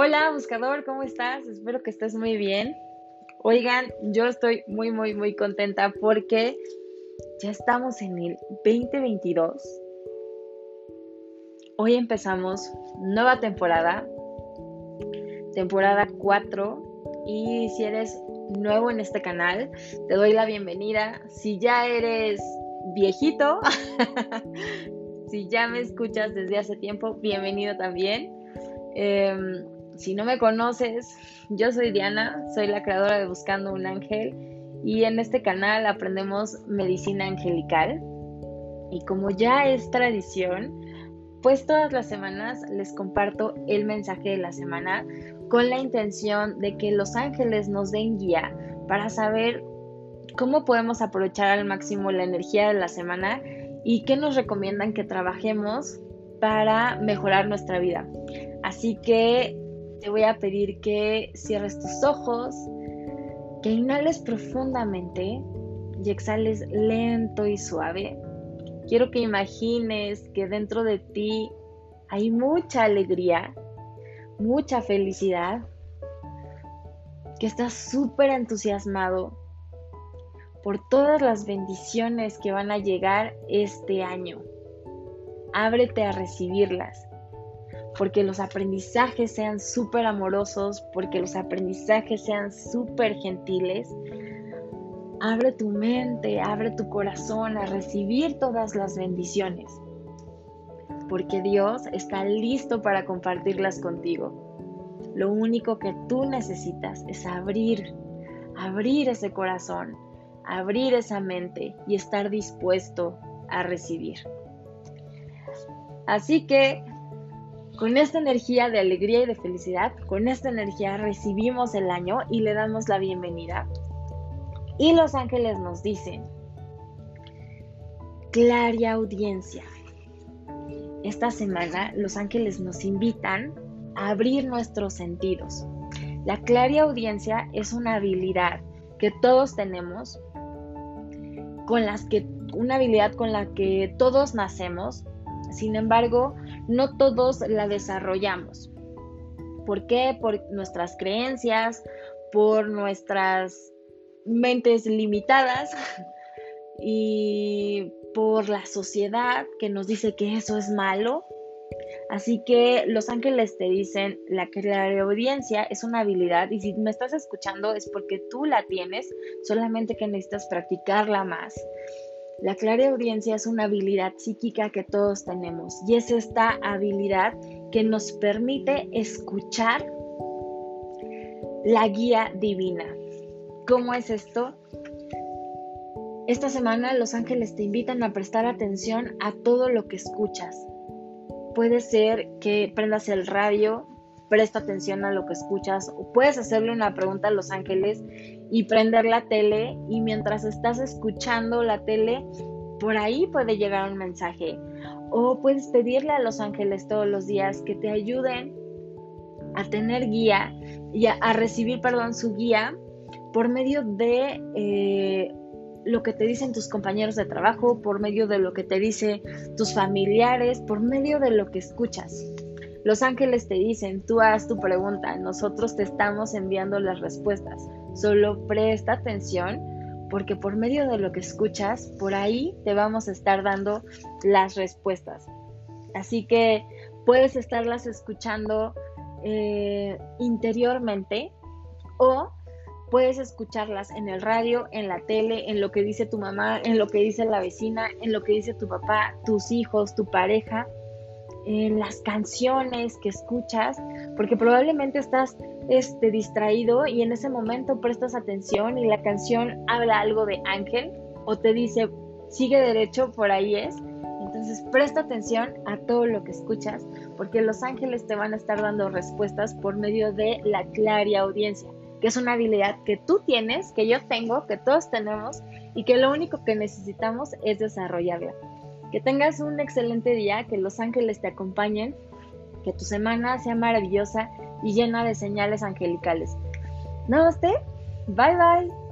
Hola, buscador, ¿cómo estás? Espero que estés muy bien. Oigan, yo estoy muy, muy, muy contenta porque ya estamos en el 2022. Hoy empezamos nueva temporada, temporada 4. Y si eres nuevo en este canal, te doy la bienvenida. Si ya eres viejito, si ya me escuchas desde hace tiempo, bienvenido también. Em, si no me conoces, yo soy Diana, soy la creadora de Buscando un Ángel y en este canal aprendemos medicina angelical. Y como ya es tradición, pues todas las semanas les comparto el mensaje de la semana con la intención de que los ángeles nos den guía para saber cómo podemos aprovechar al máximo la energía de la semana y qué nos recomiendan que trabajemos para mejorar nuestra vida. Así que te voy a pedir que cierres tus ojos, que inhales profundamente y exhales lento y suave. Quiero que imagines que dentro de ti hay mucha alegría, mucha felicidad, que estás súper entusiasmado por todas las bendiciones que van a llegar este año. Ábrete a recibirlas porque los aprendizajes sean súper amorosos, porque los aprendizajes sean súper gentiles. Abre tu mente, abre tu corazón a recibir todas las bendiciones, porque Dios está listo para compartirlas contigo. Lo único que tú necesitas es abrir, abrir ese corazón, abrir esa mente y estar dispuesto a recibir. Así que con esta energía de alegría y de felicidad, con esta energía recibimos el año y le damos la bienvenida. Y los ángeles nos dicen, Claria audiencia. Esta semana los ángeles nos invitan a abrir nuestros sentidos. La claria audiencia es una habilidad que todos tenemos, con que una habilidad con la que todos nacemos. Sin embargo, no todos la desarrollamos. ¿Por qué? Por nuestras creencias, por nuestras mentes limitadas y por la sociedad que nos dice que eso es malo. Así que los ángeles te dicen, la audiencia es una habilidad y si me estás escuchando es porque tú la tienes, solamente que necesitas practicarla más. La audiencia es una habilidad psíquica que todos tenemos y es esta habilidad que nos permite escuchar la guía divina. ¿Cómo es esto? Esta semana los ángeles te invitan a prestar atención a todo lo que escuchas. Puede ser que prendas el radio, presta atención a lo que escuchas o puedes hacerle una pregunta a los ángeles y prender la tele y mientras estás escuchando la tele, por ahí puede llegar un mensaje. O puedes pedirle a los ángeles todos los días que te ayuden a tener guía y a, recibir, perdón, su guía por medio de eh, lo que te dicen tus compañeros de trabajo, por medio de lo que te dicen tus familiares, por medio de lo que escuchas. Los ángeles te dicen, tú haz tu pregunta, nosotros te estamos enviando las respuestas. Solo presta atención porque por medio de lo que escuchas, por ahí te vamos a estar dando las respuestas. Así que puedes estarlas escuchando eh, interiormente o puedes escucharlas en el radio, en la tele, en lo que dice tu mamá, en lo que dice la vecina, en lo que dice tu papá, tus hijos, tu pareja en las canciones que escuchas, porque probablemente estás este, distraído y en ese momento prestas atención y la canción habla algo de ángel o te dice, sigue derecho, por ahí es. Entonces presta atención a todo lo que escuchas, porque los ángeles te van a estar dando respuestas por medio de la clara audiencia, que es una habilidad que tú tienes, que yo tengo, que todos tenemos y que lo único que necesitamos es desarrollarla. Que tengas un excelente día, que los ángeles te acompañen, que tu semana sea maravillosa y llena de señales angelicales. Namaste, bye bye.